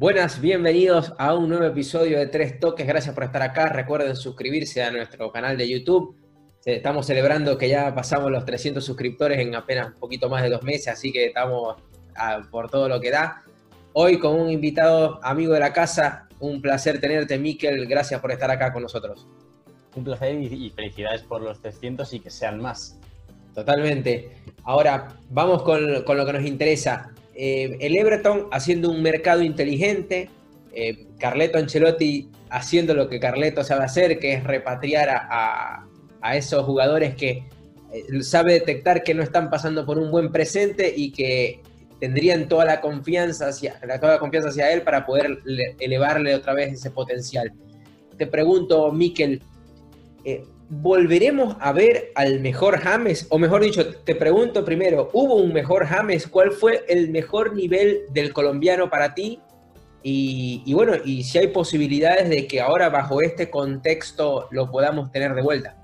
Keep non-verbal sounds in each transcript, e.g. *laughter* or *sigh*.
Buenas, bienvenidos a un nuevo episodio de Tres Toques. Gracias por estar acá. Recuerden suscribirse a nuestro canal de YouTube. Estamos celebrando que ya pasamos los 300 suscriptores en apenas un poquito más de dos meses, así que estamos por todo lo que da. Hoy con un invitado amigo de la casa. Un placer tenerte, Miquel. Gracias por estar acá con nosotros. Un placer y felicidades por los 300 y que sean más. Totalmente. Ahora, vamos con, con lo que nos interesa. Eh, el Everton haciendo un mercado inteligente, eh, Carleto Ancelotti haciendo lo que Carleto sabe hacer, que es repatriar a, esos jugadores que eh, sabe detectar que no están pasando por un buen presente y que tendrían toda la confianza hacia, toda la confianza hacia él para poder elevarle otra vez ese potencial. Te pregunto, Miquel, ¿volveremos a ver al mejor James? O mejor dicho, te pregunto primero, ¿hubo un mejor James? ¿Cuál fue el mejor nivel del colombiano para ti? Y, bueno, y si hay posibilidades de que ahora bajo este contexto lo podamos tener de vuelta.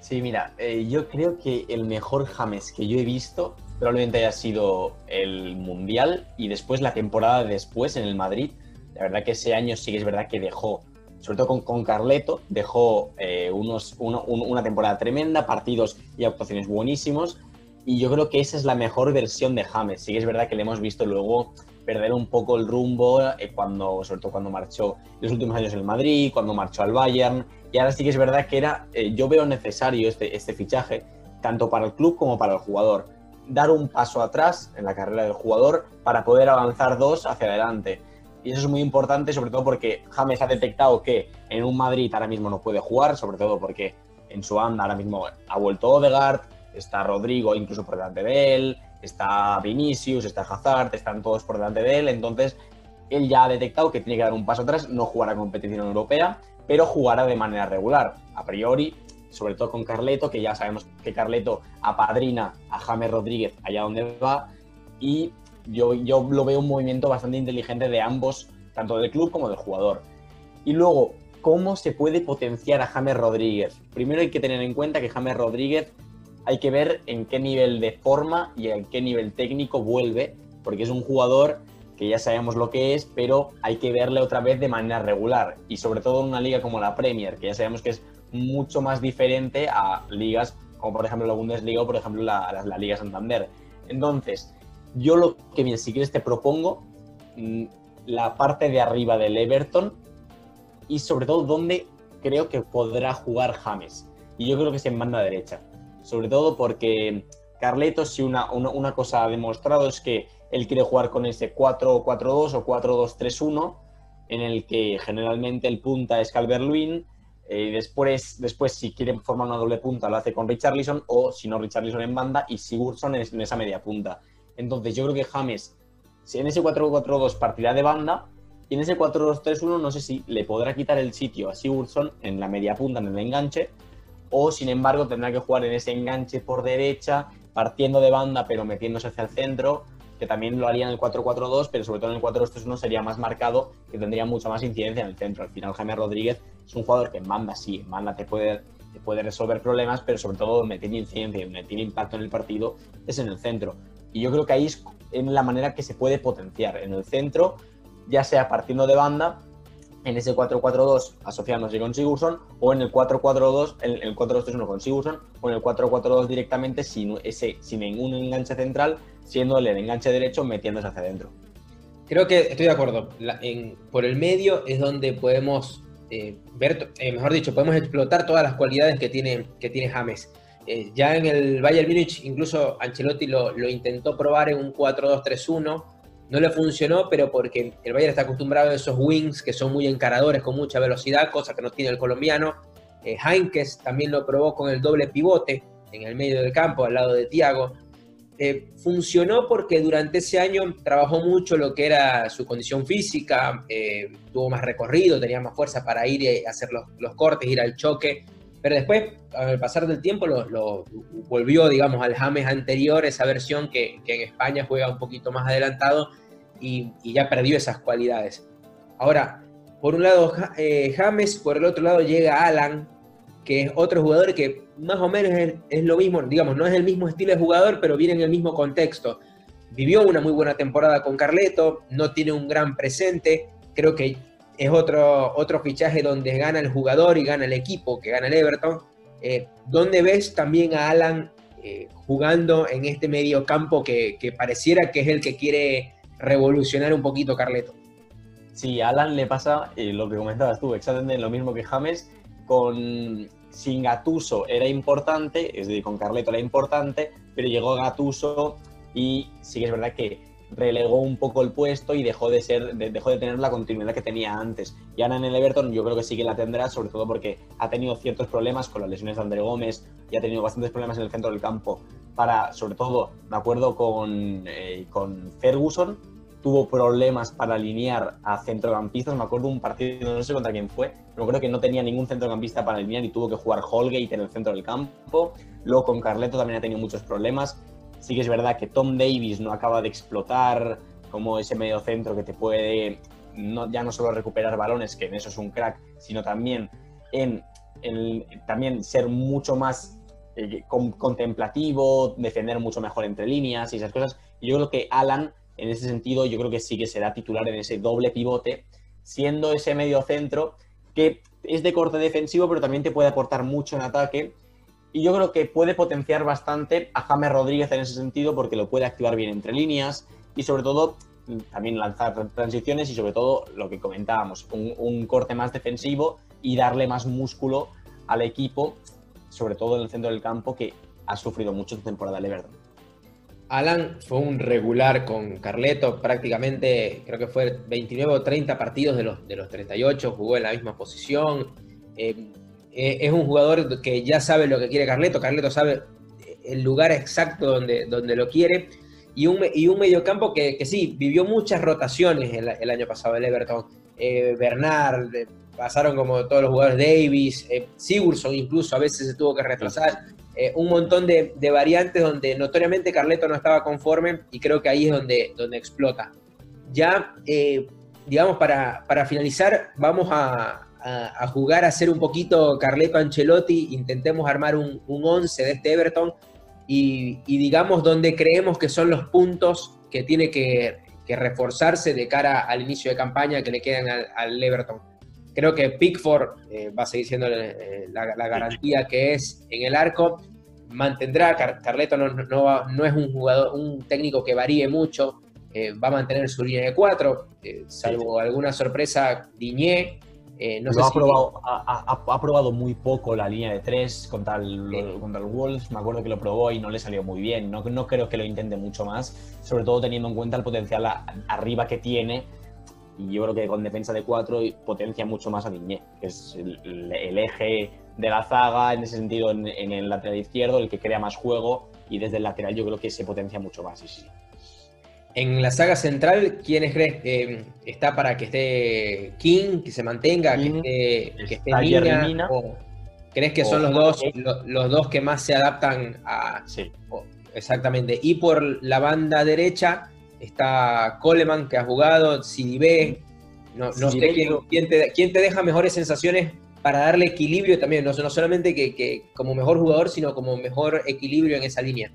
Sí, mira, eh, yo creo que el mejor James que yo he visto probablemente haya sido el Mundial y después la temporada después en el Madrid. La verdad que ese año sí que es verdad que dejó sobre todo con, con Carleto, dejó eh, unos, una temporada tremenda, partidos y actuaciones buenísimos. Y yo creo que esa es la mejor versión de James. Sí que es verdad que le hemos visto luego perder un poco el rumbo, eh, cuando, sobre todo cuando marchó los últimos años en el Madrid, cuando marchó al Bayern. Y ahora sí que es verdad que era, eh, yo veo necesario este, este fichaje, tanto para el club como para el jugador. Dar un paso atrás en la carrera del jugador para poder avanzar dos hacia adelante. Y eso es muy importante, sobre todo porque James ha detectado que en un Madrid ahora mismo no puede jugar, sobre todo porque en su anda ahora mismo ha vuelto Odegaard, está Rodrigo incluso por delante de él, está Vinicius, está Hazard, están todos por delante de él. Entonces, él ya ha detectado que tiene que dar un paso atrás, no jugará competición europea, pero jugará de manera regular. A priori, sobre todo con Carleto, que ya sabemos que Carleto apadrina a James Rodríguez allá donde va. Y yo, yo lo veo un movimiento bastante inteligente de ambos, tanto del club como del jugador. Y luego, ¿cómo se puede potenciar a James Rodríguez? Primero hay que tener en cuenta que James Rodríguez hay que ver en qué nivel de forma y en qué nivel técnico vuelve, porque es un jugador que ya sabemos lo que es, pero hay que verle otra vez de manera regular. Y sobre todo en una liga como la Premier, que ya sabemos que es mucho más diferente a ligas como por ejemplo la Bundesliga o por ejemplo la, la Liga Santander. Entonces, yo lo que, bien, si quieres, te propongo mm, la parte de arriba del Everton y sobre todo donde creo que podrá jugar James. Y yo creo que es en banda derecha. Sobre todo porque Carleto, si una, una, cosa ha demostrado es que él quiere jugar con ese 4-4-2 o 4-2-3-1, en el que generalmente el punta es Calvert-Lewin. Eh, después, después, si quiere formar una doble punta, lo hace con Richarlison, o si no, Richarlison en banda y Sigurdsson en esa media punta. Entonces yo creo que James, si en ese 4-4-2 partirá de banda, y en ese 4-2-3-1 no sé si le podrá quitar el sitio a Sigurdsson en la media punta, en el enganche, o sin embargo tendrá que jugar en ese enganche por derecha, partiendo de banda pero metiéndose hacia el centro, que también lo haría en el 4-4-2, pero sobre todo en el 4-2-3-1 sería más marcado, que tendría mucha más incidencia en el centro. Al final Jaime Rodríguez es un jugador que en banda sí, en banda te puede, te puede resolver problemas, pero sobre todo donde tiene incidencia donde tiene impacto en el partido es en el centro. Y yo creo que ahí es en la manera que se puede potenciar en el centro, ya sea partiendo de banda, en ese 4-4-2 asociándose con Sigurdsson, o en el 4-4-2, en el 4-2-3-1 con Sigurdsson, o en el 4-4-2 directamente sin, ese, sin ningún enganche central, siendo el enganche derecho metiéndose hacia adentro. Creo que estoy de acuerdo. por el medio es donde podemos eh, ver, eh, mejor dicho, podemos explotar todas las cualidades que tiene, que tiene James. Eh, ya en el Bayern Múnich, incluso Ancelotti lo, intentó probar en un 4-2-3-1. No le funcionó, pero porque el Bayern está acostumbrado a esos wings que son muy encaradores, con mucha velocidad, cosa que no tiene el colombiano. Eh, también lo probó con el doble pivote en el medio del campo, al lado de Thiago. Eh, funcionó porque durante ese año trabajó mucho lo que era su condición física, tuvo más recorrido, tenía más fuerza para ir y hacer los cortes, ir al choque pero después, al pasar del tiempo, lo, volvió, digamos, al James anterior, esa versión que, en España juega un poquito más adelantado y, ya perdió esas cualidades. Ahora, por un lado eh, James, por el otro lado llega Alan, que es otro jugador que más o menos es, lo mismo, digamos, no es el mismo estilo de jugador, pero viene en el mismo contexto. vivió una muy buena temporada con Carleto, no tiene un gran presente, creo que es otro, otro fichaje donde gana el jugador y gana el equipo, que gana el Everton. Eh, ¿Dónde ves también a Alan eh, jugando en este medio campo que, pareciera que es el que quiere revolucionar un poquito Carleto? Sí, a Alan le pasa eh, lo que comentabas tú, exactamente lo mismo que James, con sin Gatuso era importante, es decir, con Carleto era importante, pero llegó Gatuso y sí que es verdad que relegó un poco el puesto y dejó de ser, dejó de tener la continuidad que tenía antes. Y ahora en el Everton yo creo que sí que la tendrá, sobre todo porque ha tenido ciertos problemas con las lesiones de André Gómez y ha tenido bastantes problemas en el centro del campo. Para, sobre todo, me acuerdo con, eh, con Ferguson, tuvo problemas para alinear a centrocampistas. Me acuerdo un partido, no sé contra quién fue, pero creo que no tenía ningún centrocampista para alinear y tuvo que jugar Holgate en el centro del campo. Luego con Carleto también ha tenido muchos problemas. Sí que es verdad que Tom Davis no acaba de explotar como ese medio centro que te puede ya no solo recuperar balones, que en eso es un crack, sino también en, también ser mucho más eh, contemplativo, defender mucho mejor entre líneas y esas cosas. yo creo que Alan, en ese sentido, yo creo que sí que será titular en ese doble pivote, siendo ese medio centro que es de corte defensivo, pero también te puede aportar mucho en ataque y yo creo que puede potenciar bastante a James Rodríguez en ese sentido porque lo puede activar bien entre líneas y sobre todo también lanzar transiciones y sobre todo lo que comentábamos, un, corte más defensivo y darle más músculo al equipo, sobre todo en el centro del campo que ha sufrido mucho esta temporada el Everton. Alan fue un regular con Carleto, prácticamente creo que fue 29 o 30 partidos de los, de los 38, jugó en la misma posición. Eh, eh, es un jugador que ya sabe lo que quiere Carleto, Carleto sabe el lugar exacto donde, donde lo quiere, y un, y un mediocampo que, que sí, vivió muchas rotaciones el, año pasado el Everton. Eh, Bernard, eh, pasaron como todos los jugadores, Davis, Sigurdsson incluso a veces se tuvo que retrasar, un montón de, de, variantes donde notoriamente Carleto no estaba conforme y creo que ahí es donde, donde explota. Ya, digamos, para, para finalizar, vamos a, a, jugar a ser un poquito Carleto Ancelotti, intentemos armar un, un once de este Everton y, digamos donde creemos que son los puntos que tiene que, reforzarse de cara al inicio de campaña que le quedan al, Everton. Creo que Pickford eh, va a seguir siendo eh, la, garantía que es en el arco. Mantendrá, Carleto no, no, es un jugador, un técnico que varíe mucho, eh, va a mantener su línea de cuatro, salvo alguna sorpresa, Diñé, eh, no ha, probado, ha, probado, muy poco la línea de tres contra el, contra el Wolves. Me acuerdo que lo probó y no le salió muy bien. No, no creo que lo intente mucho más, sobre todo teniendo en cuenta el potencial arriba que tiene. Y yo creo que con defensa de cuatro potencia mucho más a Diñé, que es el, eje de la zaga, en ese sentido, en, en, el lateral izquierdo, el que crea más juego. Y desde el lateral yo creo que se potencia mucho más. Sí, sí. En la saga central, ¿quién crees que está para que esté King, que se mantenga, que esté, Mina, ¿Crees que son los dos, los, dos que más se adaptan a... Sí. exactamente. Y por la banda derecha está Coleman, que ha jugado, CDB. No, no sé quién, te, quién, te, deja mejores sensaciones para darle equilibrio también, no, no solamente que, que como mejor jugador, sino como mejor equilibrio en esa línea.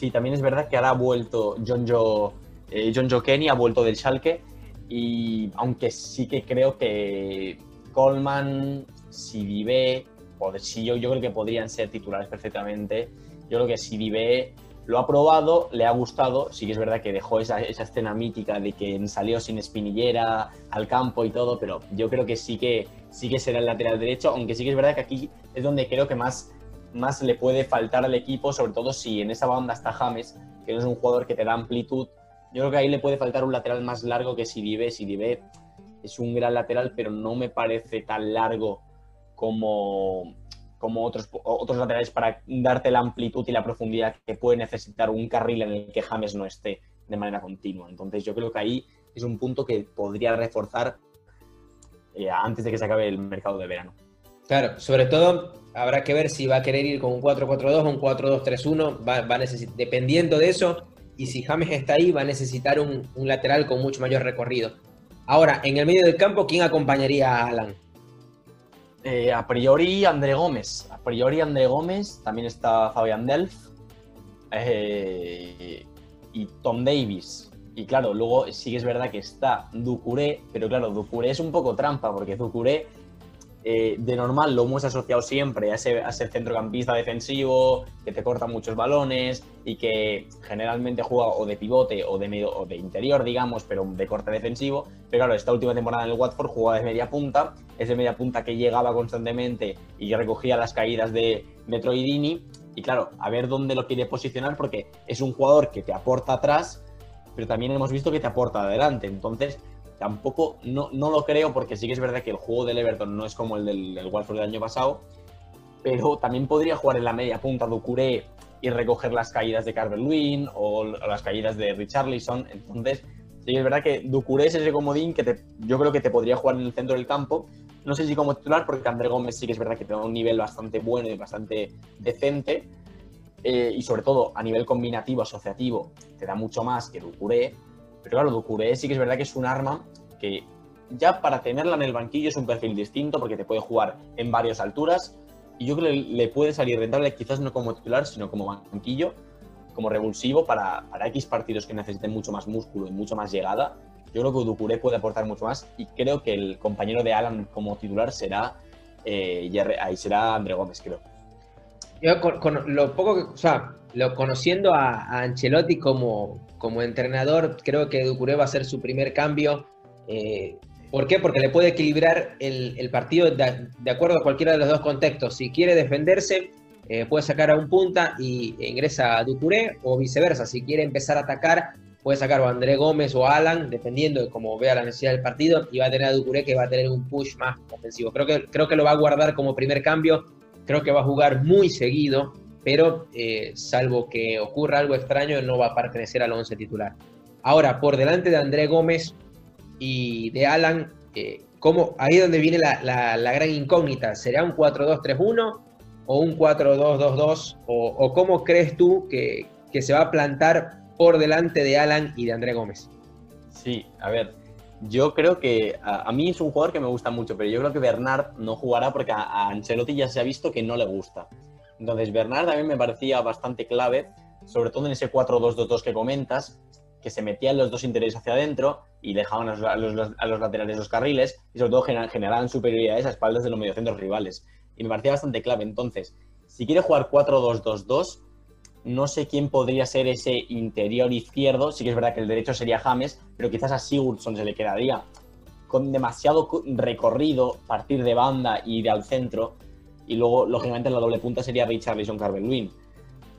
Sí, también es verdad que ahora ha vuelto John Joe, eh, John Joe Kenny, ha vuelto del Schalke. Y aunque sí que creo que Coleman, Sidibe, o si yo, yo creo que podrían ser titulares perfectamente. Yo creo que Sidibe lo ha probado, le ha gustado. Sí que es verdad que dejó esa, esa, escena mítica de que salió sin espinillera al campo y todo, pero yo creo que sí que sí que será el lateral derecho, aunque sí que es verdad que aquí es donde creo que más más le puede faltar al equipo, sobre todo si en esa banda está James, que no es un jugador que te da amplitud. Yo creo que ahí le puede faltar un lateral más largo que Sidibe. Sidibe es un gran lateral, pero no me parece tan largo como, como otros, otros laterales para darte la amplitud y la profundidad que puede necesitar un carril en el que James no esté de manera continua. Entonces yo creo que ahí es un punto que podría reforzar eh, antes de que se acabe el mercado de verano. Claro, sobre todo habrá que ver si va a querer ir con un 4-4-2 o un 4-2-3-1, va, va dependiendo de eso, y si James está ahí, va a necesitar un, lateral con mucho mayor recorrido. Ahora, en el medio del campo, ¿quién acompañaría a Alan? Eh, a priori, André Gómez. A priori, André Gómez. También está Fabián Delf. Eh, y Tom Davis. Y claro, luego sí que es verdad que está Ducuré, pero claro, Ducuré es un poco trampa, porque Ducuré eh, de normal lo hemos asociado siempre a ese, centrocampista defensivo que te corta muchos balones y que generalmente juega o de pivote o de, medio, o de interior, digamos, pero de corte defensivo. Pero claro, esta última temporada en el Watford jugaba de media punta, ese media punta que llegaba constantemente y recogía las caídas de Metroidini. Y claro, a ver dónde lo quiere posicionar porque es un jugador que te aporta atrás, pero también hemos visto que te aporta adelante. Entonces, tampoco, no, no, lo creo porque sí que es verdad que el juego del Everton no es como el del, del Watford del año pasado, pero también podría jugar en la media punta Ducuré y recoger las caídas de Carver Lewin o, las caídas de Richarlison. Entonces, sí que es verdad que Ducuré es ese comodín que te, yo creo que te podría jugar en el centro del campo. No sé si como titular, porque André Gómez sí que es verdad que tiene un nivel bastante bueno y bastante decente. Eh, y sobre todo a nivel combinativo, asociativo, te da mucho más que Ducuré. Pero claro, Ducuré sí que es verdad que es un arma que ya para tenerla en el banquillo es un perfil distinto porque te puede jugar en varias alturas y yo creo que le puede salir rentable quizás no como titular, sino como banquillo, como revulsivo para, para X partidos que necesiten mucho más músculo y mucho más llegada. Yo creo que Ducuré puede aportar mucho más y creo que el compañero de Alan como titular será, eh, ahí será André Gómez, creo. Yo con, lo poco que, o sea, lo conociendo a, Ancelotti como, como entrenador, creo que Ducuré va a ser su primer cambio. Eh, ¿Por qué? Porque le puede equilibrar el, partido de, acuerdo a cualquiera de los dos contextos. Si quiere defenderse, eh, puede sacar a un punta y ingresa a Ducuré, o viceversa. Si quiere empezar a atacar, puede sacar a André Gómez o a Alan, dependiendo de cómo vea la necesidad del partido, y va a tener a Ducuré que va a tener un push más ofensivo. Creo que, creo que lo va a guardar como primer cambio Creo que va a jugar muy seguido, pero eh, salvo que ocurra algo extraño, no va a pertenecer al 11 titular. Ahora, por delante de André Gómez y de Alan, eh, ¿cómo, ahí es donde viene la, gran incógnita. ¿Será un 4-2-3-1 o un 4-2-2-2? O, cómo crees tú que, que se va a plantar por delante de Alan y de André Gómez? Sí, a ver, yo creo que a, mí es un jugador que me gusta mucho, pero yo creo que Bernard no jugará porque a, Ancelotti ya se ha visto que no le gusta. Entonces, Bernard también me parecía bastante clave, sobre todo en ese 4-2-2-2 que comentas, que se metían los dos interiores hacia adentro y dejaban a los, laterales los carriles y sobre todo generaban superioridades a espaldas de los mediocentros rivales. Y me parecía bastante clave. Entonces, si quiere jugar 4-2-2-2, no sé quién podría ser ese interior izquierdo. Sí que es verdad que el derecho sería James, pero quizás a Sigurdsson se le quedaría con demasiado recorrido, partir de banda y de al centro. Y luego, lógicamente, la doble punta sería Richarlison Carver Lewin.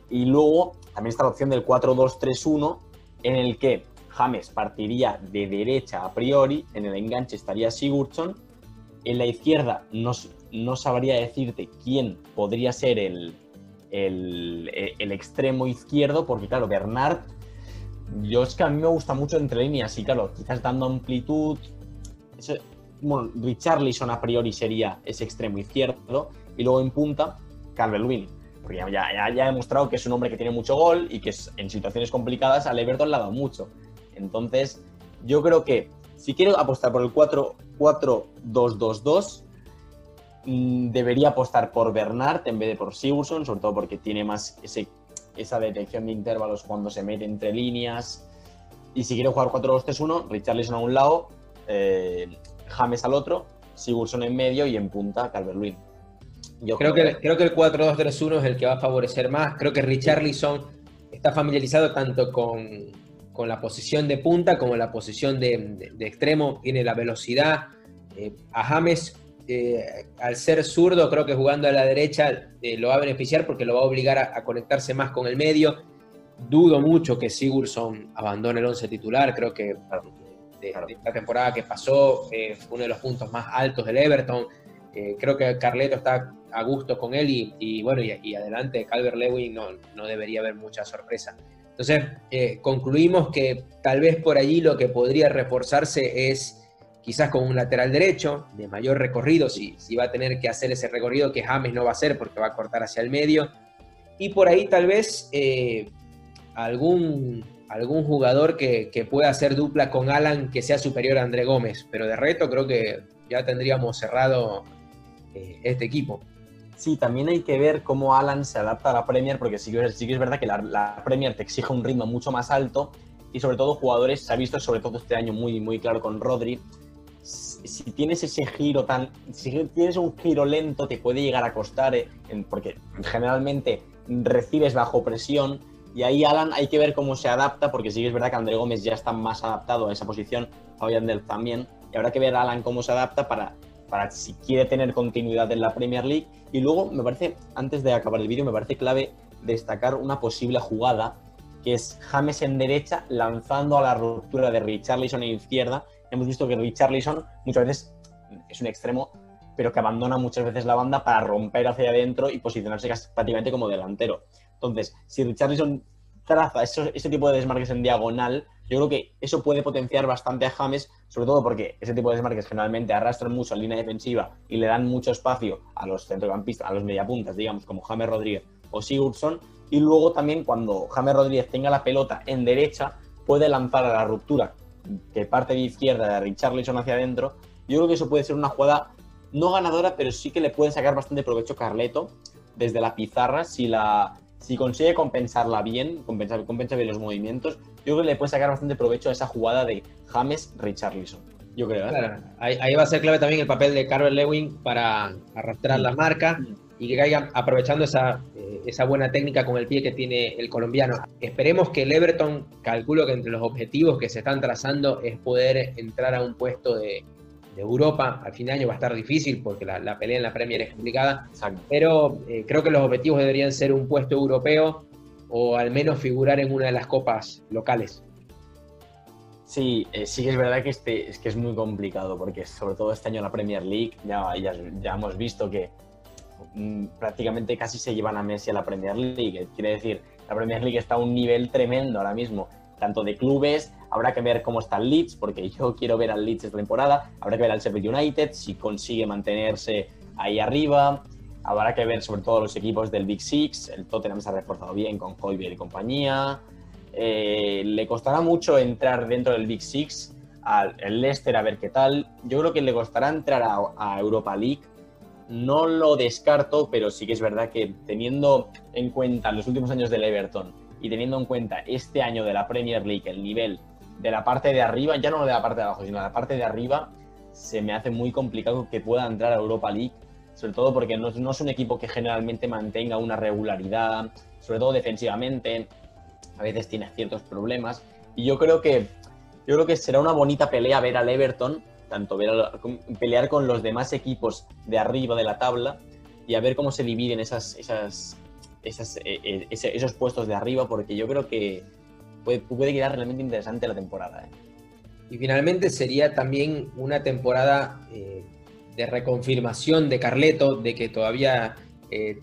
Y luego también está la opción del 4-2-3-1, en el que James partiría de derecha a priori, en el enganche estaría Sigurdsson. En la izquierda no, no sabría decirte quién podría ser el, el, extremo izquierdo, porque claro, Bernard, yo es que a mí me gusta mucho entre líneas, y claro, quizás dando amplitud. bueno, Richarlison a priori sería ese extremo izquierdo, y luego en punta, Calvert Lewin. Porque ya, ya, he demostrado que es un hombre que tiene mucho gol y que en situaciones complicadas al Everton le ha dado mucho. Entonces, yo creo que si quiero apostar por el 4-4-2-2-2, Mm, debería apostar por Bernard en vez de por Sigurdsson, sobre todo porque tiene más ese, esa detección de intervalos cuando se mete entre líneas. Y si quiere jugar 4-2-3-1, Richarlison a un lado, eh, James al otro, Sigurdsson en medio y en punta Calvert-Lewin. Yo creo, que, el 4-2-3-1 es el que va a favorecer más. Creo que Richarlison está familiarizado tanto con, la posición de punta como la posición de, extremo. Tiene la velocidad. Eh, a James eh, al ser zurdo, creo que jugando a la derecha eh, lo va a beneficiar porque lo va a obligar a, conectarse más con el medio. Dudo mucho que Sigurdsson abandone el 11 titular, creo que de, la temporada que pasó fue uno de los puntos más altos del Everton. Eh, creo que Carleto está a gusto con él y, bueno, y, adelante Calvert Lewin no, no debería haber mucha sorpresa. Entonces, concluimos que tal vez por allí lo que podría reforzarse es quizás con un lateral derecho de mayor recorrido, si, si va a tener que hacer ese recorrido que James no va a hacer porque va a cortar hacia el medio. Y por ahí tal vez eh, algún, algún jugador que, pueda hacer dupla con Alan que sea superior a André Gómez. Pero de reto creo que ya tendríamos cerrado eh, este equipo. Sí, también hay que ver cómo Alan se adapta a la Premier, porque sí sí que es verdad que la, Premier te exige un ritmo mucho más alto y sobre todo jugadores, se ha visto sobre todo este año muy, muy claro con Rodri, si tienes ese giro tan. Si tienes un giro lento, te puede llegar a costar, eh, porque generalmente recibes bajo presión. Y ahí Alan hay que ver cómo se adapta, porque sí que es verdad que André Gómez ya está más adaptado a esa posición, Fabián Del también. Y habrá que ver a Alan cómo se adapta para, para si quiere tener continuidad en la Premier League. Y luego, me parece, antes de acabar el vídeo, me parece clave destacar una posible jugada, que es James en derecha lanzando a la ruptura de Richarlison en izquierda hemos visto que Richarlison muchas veces es un extremo, pero que abandona muchas veces la banda para romper hacia adentro y posicionarse prácticamente como delantero. Entonces, si Richarlison traza ese tipo de desmarques en diagonal, yo creo que eso puede potenciar bastante a James, sobre todo porque ese tipo de desmarques generalmente arrastran mucho en línea defensiva y le dan mucho espacio a los centrocampistas, a los mediapuntas, digamos, como James Rodríguez o Sigurdsson. Y luego también cuando James Rodríguez tenga la pelota en derecha, puede lanzar a la ruptura que parte de izquierda de Richarlison hacia adentro, yo creo que eso puede ser una jugada no ganadora, pero sí que le puede sacar bastante provecho Carleto desde la pizarra si la si consigue compensarla bien, compensar, compensa bien los movimientos, yo creo que le puede sacar bastante provecho a esa jugada de James Richarlison. Yo creo. ¿eh? ahí, va a ser clave también el papel de Carver Lewin para arrastrar la marca y que caiga aprovechando esa, eh, esa buena técnica con el pie que tiene el colombiano. Esperemos que el Everton, calculo que entre los objetivos que se están trazando es poder entrar a un puesto de, Europa. Al fin de año va a estar difícil porque la, pelea en la Premier es complicada, pero eh, creo que los objetivos deberían ser un puesto europeo o al menos figurar en una de las copas locales. Sí, eh, sí que es verdad que, este, es que es muy complicado porque sobre todo este año la Premier League ya, ya, ya hemos visto que Mm, prácticamente casi se llevan a Messi a la Premier League. Quiere decir, la Premier League está a un nivel tremendo ahora mismo, tanto de clubes, habrá que ver cómo está el Leeds, porque yo *laughs* quiero ver al Leeds esta temporada, habrá que ver al Sheffield United, si consigue mantenerse ahí arriba, habrá que ver sobre todo los equipos del Big Six, el Tottenham se ha reforzado bien con Hoybier y compañía, eh, le costará mucho entrar dentro del Big Six, al Leicester a ver qué tal, yo creo que le costará entrar a Europa League, no lo descarto, pero sí que es verdad que teniendo en cuenta los últimos años del Everton y teniendo en cuenta este año de la Premier League, el nivel de la parte de arriba, ya no de la parte de abajo, sino de la parte de arriba, se me hace muy complicado que pueda entrar a Europa League, sobre todo porque no, no es un equipo que generalmente mantenga una regularidad, sobre todo defensivamente, a veces tiene ciertos problemas, y yo creo que yo creo que será una bonita pelea ver al Everton tanto ver pelear con los demás equipos de arriba de la tabla y a ver cómo se dividen esas, esas, eh, eh, esos puestos de arriba, porque yo creo que puede, puede quedar realmente interesante la temporada. ¿eh? Y finalmente sería también una temporada de reconfirmación de Carleto, de que todavía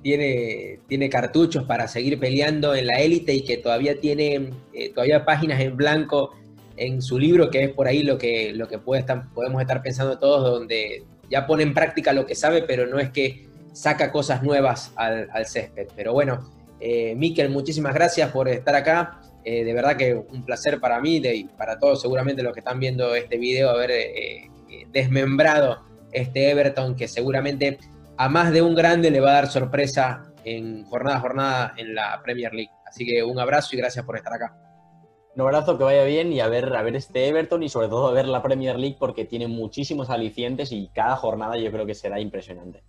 tiene, tiene cartuchos para seguir peleando en la élite y que todavía tiene todavía páginas en blanco en su libro, que es por ahí lo que, lo que podemos estar pensando todos, donde ya pone en práctica lo que sabe, pero no es que saca cosas nuevas al, césped. Pero bueno, eh, Miquel, muchísimas gracias por estar acá. Eh, de verdad que un placer para mí y para todos seguramente los que están viendo este video haber eh, eh, desmembrado este Everton que seguramente a más de un grande le va a dar sorpresa en jornada a jornada en la Premier League. Así que un abrazo y gracias por estar acá. Un abrazo, que vaya bien y a ver, a ver este Everton y sobre todo a ver la Premier League porque tiene muchísimos alicientes y cada jornada yo creo que será impresionante.